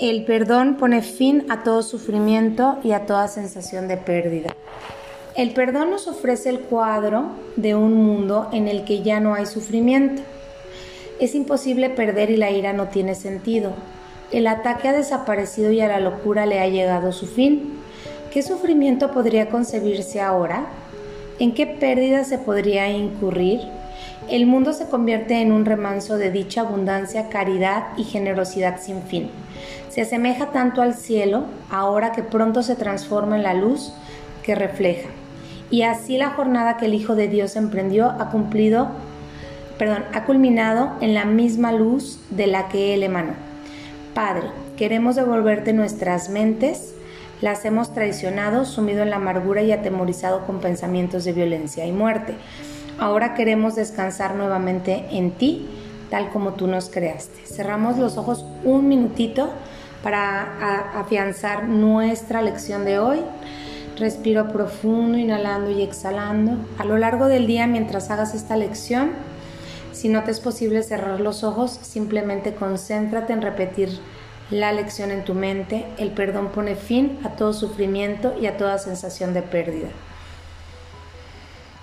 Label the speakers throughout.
Speaker 1: El perdón pone fin a todo sufrimiento y a toda sensación de pérdida. El perdón nos ofrece el cuadro de un mundo en el que ya no hay sufrimiento. Es imposible perder y la ira no tiene sentido. El ataque ha desaparecido y a la locura le ha llegado su fin. ¿Qué sufrimiento podría concebirse ahora? ¿En qué pérdida se podría incurrir? El mundo se convierte en un remanso de dicha abundancia, caridad y generosidad sin fin. Se asemeja tanto al cielo, ahora que pronto se transforma en la luz que refleja. Y así la jornada que el Hijo de Dios emprendió ha cumplido, perdón, ha culminado en la misma luz de la que Él emanó. Padre, queremos devolverte nuestras mentes, las hemos traicionado, sumido en la amargura y atemorizado con pensamientos de violencia y muerte. Ahora queremos descansar nuevamente en ti, tal como tú nos creaste. Cerramos los ojos un minutito para afianzar nuestra lección de hoy. Respiro profundo, inhalando y exhalando. A lo largo del día, mientras hagas esta lección, si no te es posible cerrar los ojos, simplemente concéntrate en repetir la lección en tu mente. El perdón pone fin a todo sufrimiento y a toda sensación de pérdida.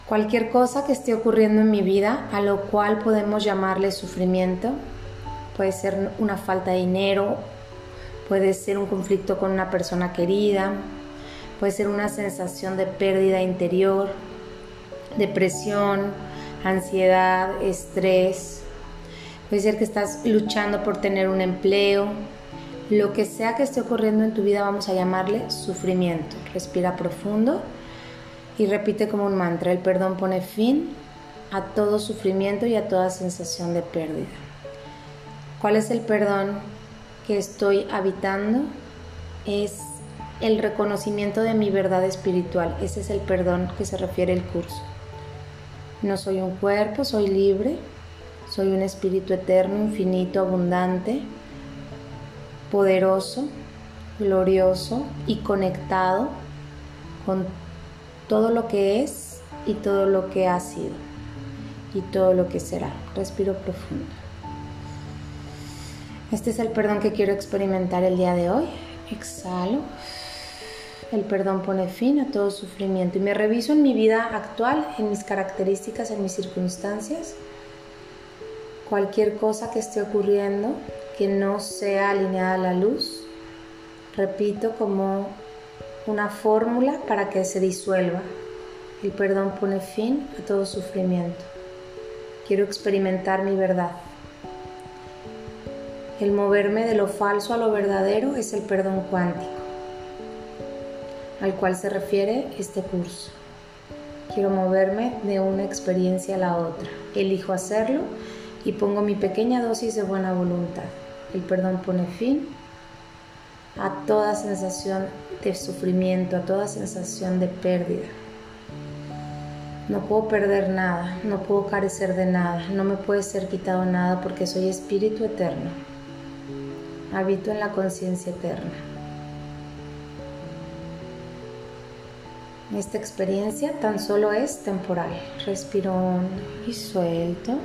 Speaker 1: Cualquier cosa que esté ocurriendo en mi vida, a lo cual podemos llamarle sufrimiento, puede ser una falta de dinero, puede ser un conflicto con una persona querida, puede ser una sensación de pérdida interior, depresión, ansiedad, estrés, puede ser que estás luchando por tener un empleo, lo que sea que esté ocurriendo en tu vida vamos a llamarle sufrimiento. Respira profundo y repite como un mantra, el perdón pone fin a todo sufrimiento y a toda sensación de pérdida. ¿Cuál es el perdón que estoy habitando? Es el reconocimiento de mi verdad espiritual. Ese es el perdón que se refiere el curso. No soy un cuerpo, soy libre, soy un espíritu eterno, infinito, abundante, poderoso, glorioso y conectado con todo lo que es y todo lo que ha sido y todo lo que será. Respiro profundo. Este es el perdón que quiero experimentar el día de hoy. Exhalo. El perdón pone fin a todo sufrimiento y me reviso en mi vida actual, en mis características, en mis circunstancias. Cualquier cosa que esté ocurriendo que no sea alineada a la luz, repito como una fórmula para que se disuelva. El perdón pone fin a todo sufrimiento. Quiero experimentar mi verdad. El moverme de lo falso a lo verdadero es el perdón cuántico, al cual se refiere este curso. Quiero moverme de una experiencia a la otra. Elijo hacerlo y pongo mi pequeña dosis de buena voluntad. El perdón pone fin a toda sensación de sufrimiento, a toda sensación de pérdida. No puedo perder nada, no puedo carecer de nada, no me puede ser quitado nada porque soy espíritu eterno. Habito en la conciencia eterna. Esta experiencia tan solo es temporal. Respiro y suelto.